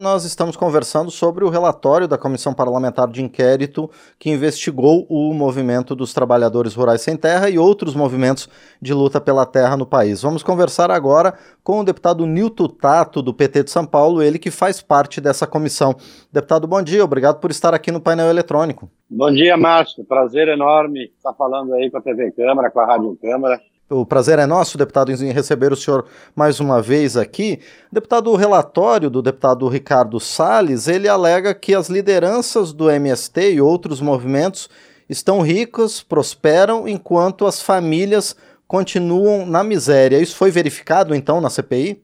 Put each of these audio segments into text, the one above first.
Nós estamos conversando sobre o relatório da Comissão Parlamentar de Inquérito que investigou o movimento dos trabalhadores rurais sem terra e outros movimentos de luta pela terra no país. Vamos conversar agora com o deputado Nilton Tato, do PT de São Paulo, ele que faz parte dessa comissão. Deputado, bom dia, obrigado por estar aqui no painel eletrônico. Bom dia, Márcio. Prazer enorme estar falando aí com a TV Câmara, com a Rádio Câmara o prazer é nosso, deputado, em receber o senhor mais uma vez aqui. Deputado, o relatório do deputado Ricardo Salles, ele alega que as lideranças do MST e outros movimentos estão ricas, prosperam, enquanto as famílias continuam na miséria. Isso foi verificado, então, na CPI?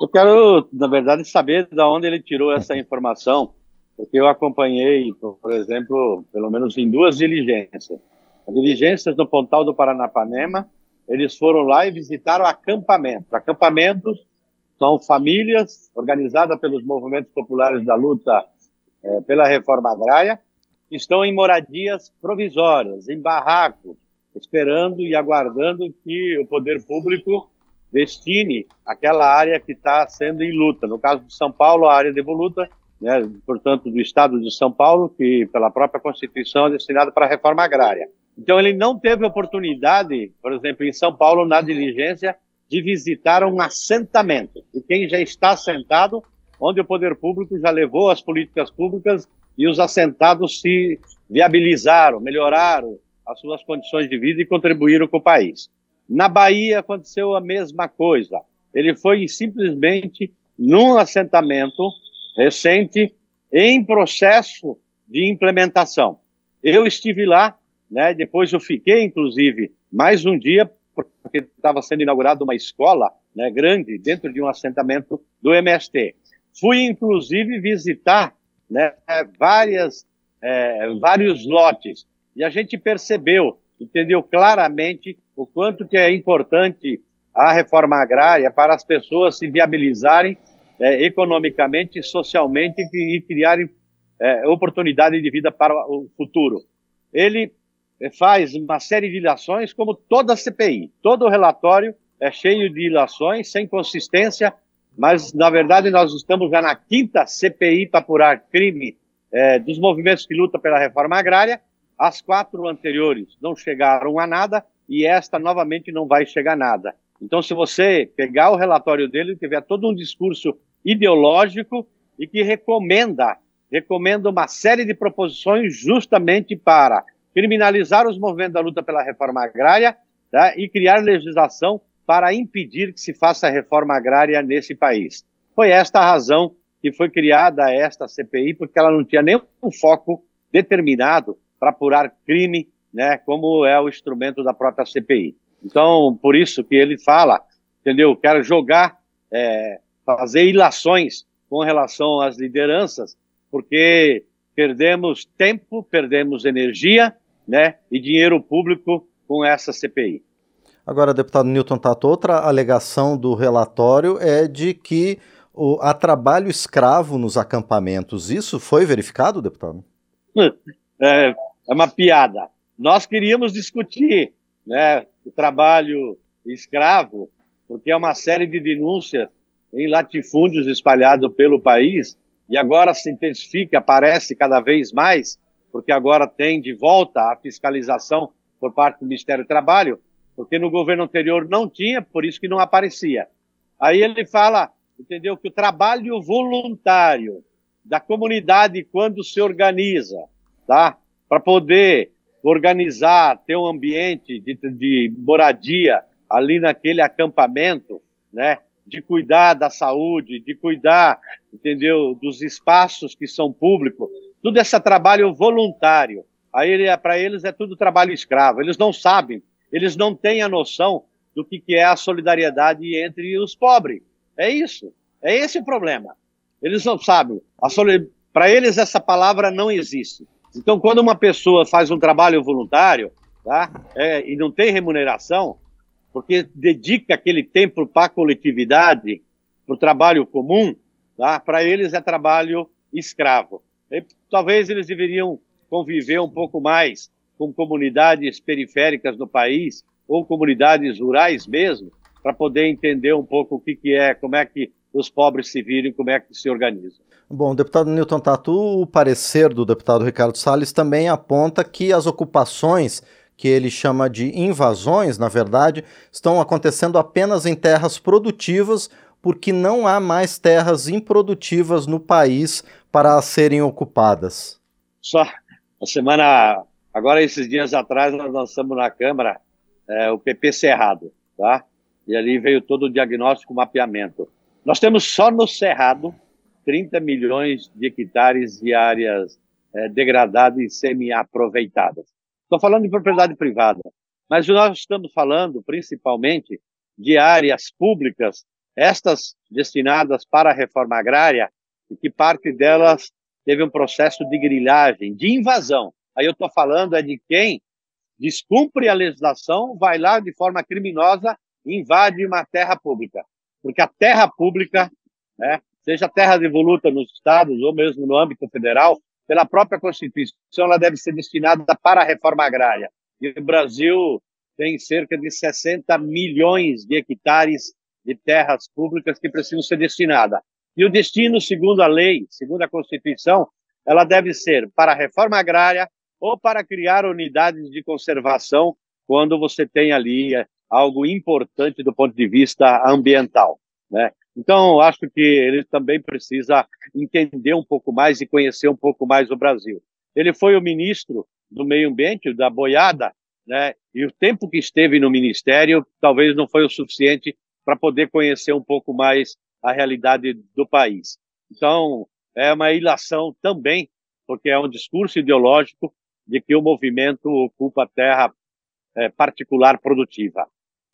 Eu quero, na verdade, saber de onde ele tirou essa informação, porque eu acompanhei, por exemplo, pelo menos em duas diligências. As diligências no Pontal do Paranapanema, eles foram lá e visitaram acampamentos. Acampamentos são famílias organizadas pelos movimentos populares da luta é, pela reforma agrária, que estão em moradias provisórias, em barracos, esperando e aguardando que o poder público destine aquela área que está sendo em luta. No caso de São Paulo, a área de luta, né, portanto, do Estado de São Paulo, que pela própria Constituição é destinada para a reforma agrária. Então, ele não teve oportunidade, por exemplo, em São Paulo, na diligência, de visitar um assentamento. E quem já está assentado, onde o poder público já levou as políticas públicas e os assentados se viabilizaram, melhoraram as suas condições de vida e contribuíram com o país. Na Bahia aconteceu a mesma coisa. Ele foi simplesmente num assentamento recente em processo de implementação. Eu estive lá né? Depois eu fiquei, inclusive, mais um dia, porque estava sendo inaugurada uma escola né, grande dentro de um assentamento do MST. Fui, inclusive, visitar né, várias, é, vários lotes e a gente percebeu, entendeu claramente o quanto que é importante a reforma agrária para as pessoas se viabilizarem é, economicamente, socialmente e, criarem é, oportunidade de vida para o futuro. Ele faz uma série de ilações, como toda a CPI. Todo o relatório é cheio de ilações, sem consistência, mas, na verdade, nós estamos já na quinta CPI para apurar crime é, dos movimentos que lutam pela reforma agrária. As quatro anteriores não chegaram a nada e esta, novamente, não vai chegar a nada. Então, se você pegar o relatório dele, tiver todo um discurso ideológico e que recomenda, recomenda uma série de proposições justamente para criminalizar os movimentos da luta pela reforma agrária tá? e criar legislação para impedir que se faça reforma agrária nesse país. Foi esta a razão que foi criada esta CPI, porque ela não tinha nenhum foco determinado para apurar crime, né, como é o instrumento da própria CPI. Então, por isso que ele fala, entendeu? Quero jogar, é, fazer ilações com relação às lideranças, porque perdemos tempo, perdemos energia né, e dinheiro público com essa CPI. Agora, deputado Newton Tato, outra alegação do relatório é de que o, há trabalho escravo nos acampamentos. Isso foi verificado, deputado? É, é uma piada. Nós queríamos discutir né, o trabalho escravo, porque é uma série de denúncias em latifúndios espalhados pelo país, e agora se intensifica, aparece cada vez mais porque agora tem de volta a fiscalização por parte do Ministério do Trabalho, porque no governo anterior não tinha, por isso que não aparecia. Aí ele fala, entendeu, que o trabalho voluntário da comunidade, quando se organiza, tá? Para poder organizar, ter um ambiente de, de moradia ali naquele acampamento, né? De cuidar da saúde, de cuidar, entendeu, dos espaços que são públicos, tudo esse trabalho voluntário. Aí para eles é tudo trabalho escravo. Eles não sabem, eles não têm a noção do que, que é a solidariedade entre os pobres. É isso. É esse o problema. Eles não sabem. Para eles essa palavra não existe. Então, quando uma pessoa faz um trabalho voluntário tá, é, e não tem remuneração, porque dedica aquele tempo para a coletividade, para o trabalho comum, tá, para eles é trabalho escravo. Talvez eles deveriam conviver um pouco mais com comunidades periféricas no país ou comunidades rurais mesmo, para poder entender um pouco o que, que é, como é que os pobres se viram, como é que se organizam. Bom, deputado Newton Tatu, o parecer do deputado Ricardo Salles também aponta que as ocupações que ele chama de invasões, na verdade, estão acontecendo apenas em terras produtivas, porque não há mais terras improdutivas no país para serem ocupadas. Só a semana, agora esses dias atrás, nós lançamos na Câmara é, o PP Cerrado, tá? E ali veio todo o diagnóstico, o mapeamento. Nós temos só no Cerrado 30 milhões de hectares de áreas é, degradadas e semi-aproveitadas. Estou falando de propriedade privada, mas nós estamos falando principalmente de áreas públicas, estas destinadas para a reforma agrária, e que parte delas teve um processo de grilhagem, de invasão. Aí eu estou falando é de quem descumpre a legislação, vai lá de forma criminosa e invade uma terra pública. Porque a terra pública, né, seja terra devoluta nos estados ou mesmo no âmbito federal, pela própria Constituição, ela deve ser destinada para a reforma agrária. E o Brasil tem cerca de 60 milhões de hectares de terras públicas que precisam ser destinadas. E o destino, segundo a lei, segundo a Constituição, ela deve ser para a reforma agrária ou para criar unidades de conservação quando você tem ali é, algo importante do ponto de vista ambiental. Né? Então, acho que ele também precisa entender um pouco mais e conhecer um pouco mais o Brasil. Ele foi o ministro do Meio Ambiente, da boiada, né? e o tempo que esteve no ministério talvez não foi o suficiente para poder conhecer um pouco mais a realidade do país. Então, é uma ilação também, porque é um discurso ideológico de que o movimento ocupa terra é, particular produtiva.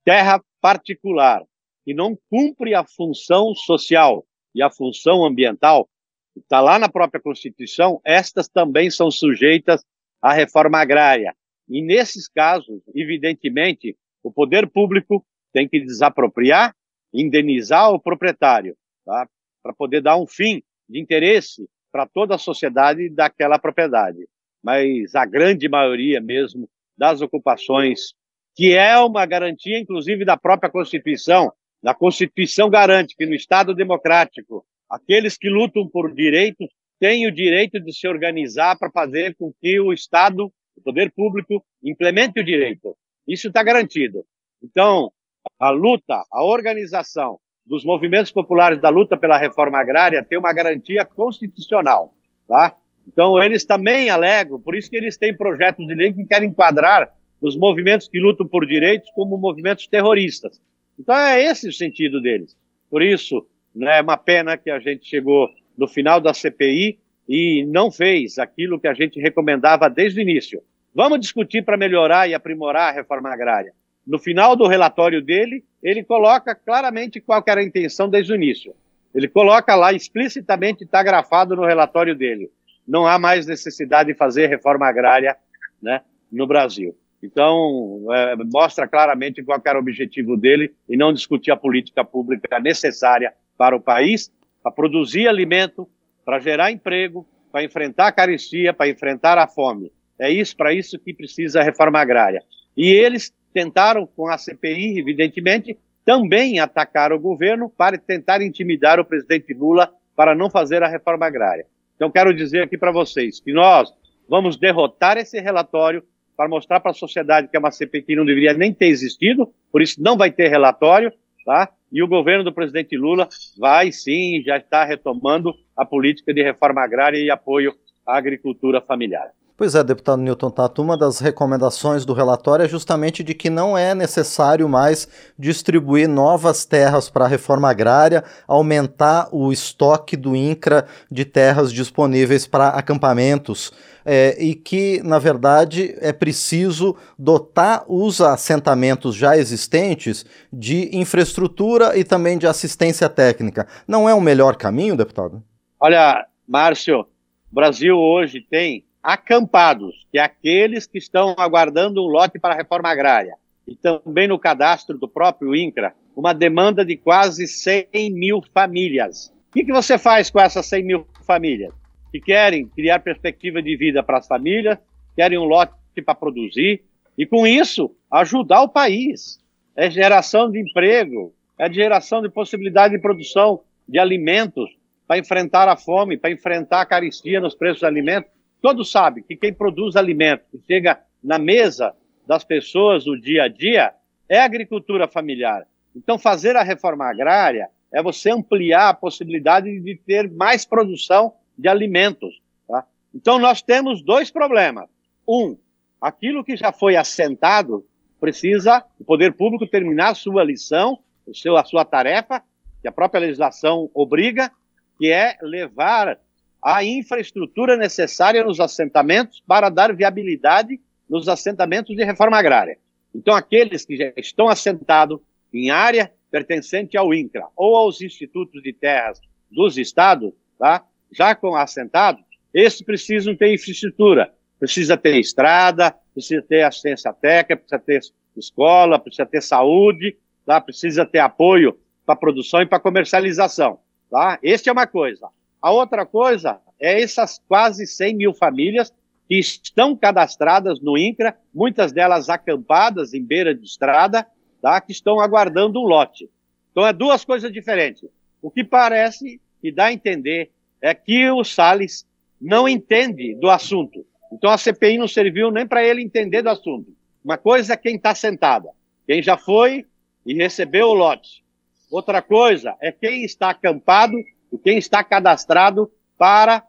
Terra particular que não cumpre a função social e a função ambiental, está lá na própria Constituição, estas também são sujeitas à reforma agrária. E nesses casos, evidentemente, o poder público tem que desapropriar, indenizar o proprietário, tá? para poder dar um fim de interesse para toda a sociedade daquela propriedade. Mas a grande maioria mesmo das ocupações, que é uma garantia, inclusive, da própria Constituição, a Constituição garante que no Estado democrático, aqueles que lutam por direitos têm o direito de se organizar para fazer com que o Estado, o poder público, implemente o direito. Isso está garantido. Então, a luta, a organização dos movimentos populares da luta pela reforma agrária tem uma garantia constitucional, tá? Então, eles também alegam, por isso que eles têm projetos de lei que querem enquadrar os movimentos que lutam por direitos como movimentos terroristas. Então é esse o sentido deles. Por isso, né, é uma pena que a gente chegou no final da CPI e não fez aquilo que a gente recomendava desde o início. Vamos discutir para melhorar e aprimorar a reforma agrária. No final do relatório dele, ele coloca claramente qual era a intenção desde o início. Ele coloca lá explicitamente, está grafado no relatório dele. Não há mais necessidade de fazer reforma agrária né, no Brasil. Então, é, mostra claramente qual era o objetivo dele e não discutir a política pública necessária para o país, para produzir alimento, para gerar emprego, para enfrentar a carestia, para enfrentar a fome. É isso, para isso que precisa a reforma agrária. E eles tentaram, com a CPI, evidentemente, também atacar o governo para tentar intimidar o presidente Lula para não fazer a reforma agrária. Então, quero dizer aqui para vocês que nós vamos derrotar esse relatório para mostrar para a sociedade que é uma CPI que não deveria nem ter existido, por isso não vai ter relatório, tá? E o governo do presidente Lula vai sim, já está retomando a política de reforma agrária e apoio à agricultura familiar. Pois é, deputado Newton Tato, uma das recomendações do relatório é justamente de que não é necessário mais distribuir novas terras para a reforma agrária, aumentar o estoque do INCRA de terras disponíveis para acampamentos. É, e que, na verdade, é preciso dotar os assentamentos já existentes de infraestrutura e também de assistência técnica. Não é o melhor caminho, deputado? Olha, Márcio, o Brasil hoje tem acampados, que é aqueles que estão aguardando um lote para a reforma agrária, e também no cadastro do próprio INCRA, uma demanda de quase 100 mil famílias. O que, que você faz com essas 100 mil famílias? Que querem criar perspectiva de vida para as famílias, querem um lote para produzir, e com isso ajudar o país. É geração de emprego, é geração de possibilidade de produção de alimentos para enfrentar a fome, para enfrentar a caristia nos preços de alimentos. Todos sabem que quem produz alimento, que chega na mesa das pessoas no dia a dia, é a agricultura familiar. Então, fazer a reforma agrária é você ampliar a possibilidade de ter mais produção de alimentos. Tá? Então, nós temos dois problemas. Um, aquilo que já foi assentado precisa o poder público terminar a sua lição, o seu, a sua tarefa, que a própria legislação obriga, que é levar a infraestrutura necessária nos assentamentos para dar viabilidade nos assentamentos de reforma agrária. Então, aqueles que já estão assentados em área pertencente ao INCRA ou aos institutos de terras dos estados, tá? já com assentados, esses precisam ter infraestrutura, precisa ter estrada, precisa ter assistência técnica, precisa ter escola, precisa ter saúde, tá? precisa ter apoio para produção e para comercialização. Tá? Esta é uma coisa. A outra coisa é essas quase 100 mil famílias que estão cadastradas no INCRA, muitas delas acampadas em beira de estrada, tá? que estão aguardando um lote. Então, é duas coisas diferentes. O que parece e dá a entender é que o Salles não entende do assunto. Então, a CPI não serviu nem para ele entender do assunto. Uma coisa é quem está sentada, quem já foi e recebeu o lote. Outra coisa é quem está acampado e quem está cadastrado para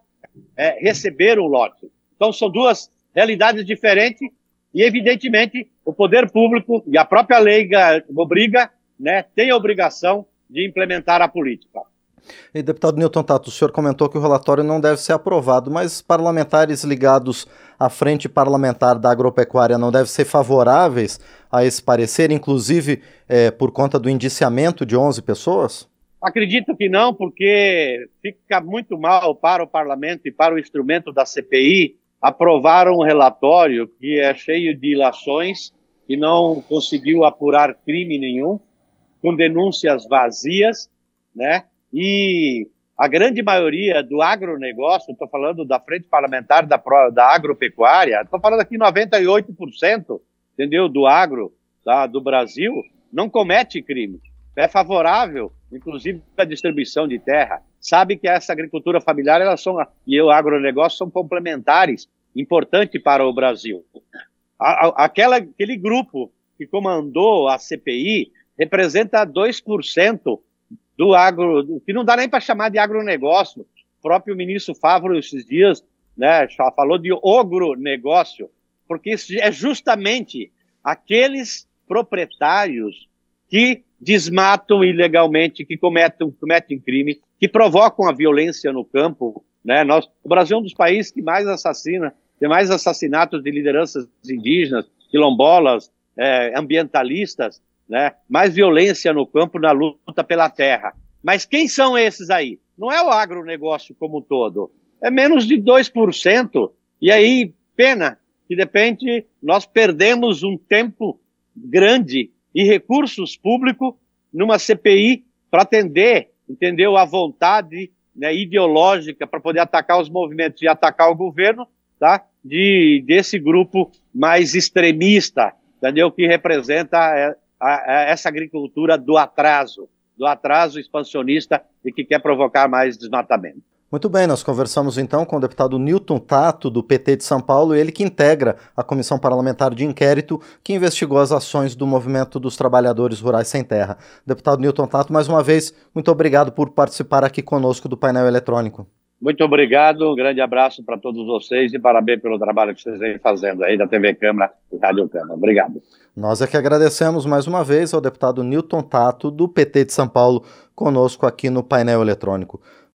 é, receber o lote. Então, são duas realidades diferentes e, evidentemente, o poder público e a própria lei obriga, né, tem a obrigação de implementar a política. E, deputado Newton Tato, o senhor comentou que o relatório não deve ser aprovado, mas parlamentares ligados à frente parlamentar da agropecuária não devem ser favoráveis a esse parecer, inclusive é, por conta do indiciamento de 11 pessoas? Acredito que não, porque fica muito mal para o parlamento e para o instrumento da CPI aprovaram um relatório que é cheio de ilações, que não conseguiu apurar crime nenhum, com denúncias vazias, né? E a grande maioria do agronegócio, estou falando da frente parlamentar da, da agropecuária, estou falando aqui 98%, entendeu, do agro da, do Brasil, não comete crime. É favorável, inclusive, à distribuição de terra sabe que essa agricultura familiar elas são, e o agronegócio são complementares, importante para o Brasil. aquela, aquele grupo que comandou a CPI representa 2% do agro, que não dá nem para chamar de agronegócio. O próprio ministro Favro, esses dias, né, falou de ogronegócio, porque é justamente aqueles proprietários que desmatam ilegalmente, que cometem, cometem crime, que provocam a violência no campo. Né? Nós, o Brasil é um dos países que mais assassina, tem mais assassinatos de lideranças indígenas, quilombolas, é, ambientalistas, né? mais violência no campo na luta pela terra. Mas quem são esses aí? Não é o agronegócio como um todo, é menos de 2%. E aí, pena que, de repente, nós perdemos um tempo grande e recursos públicos numa CPI para atender, entendeu, a vontade né, ideológica para poder atacar os movimentos e atacar o governo, tá? De desse grupo mais extremista, entendeu, que representa a, é, a, a essa agricultura do atraso, do atraso expansionista e que quer provocar mais desmatamento. Muito bem, nós conversamos então com o deputado Newton Tato, do PT de São Paulo, ele que integra a Comissão Parlamentar de Inquérito que investigou as ações do Movimento dos Trabalhadores Rurais Sem Terra. Deputado Newton Tato, mais uma vez, muito obrigado por participar aqui conosco do painel eletrônico. Muito obrigado, um grande abraço para todos vocês e parabéns pelo trabalho que vocês vêm fazendo aí da TV Câmara e Rádio Câmara. Obrigado. Nós é que agradecemos mais uma vez ao deputado Newton Tato, do PT de São Paulo, conosco aqui no painel eletrônico.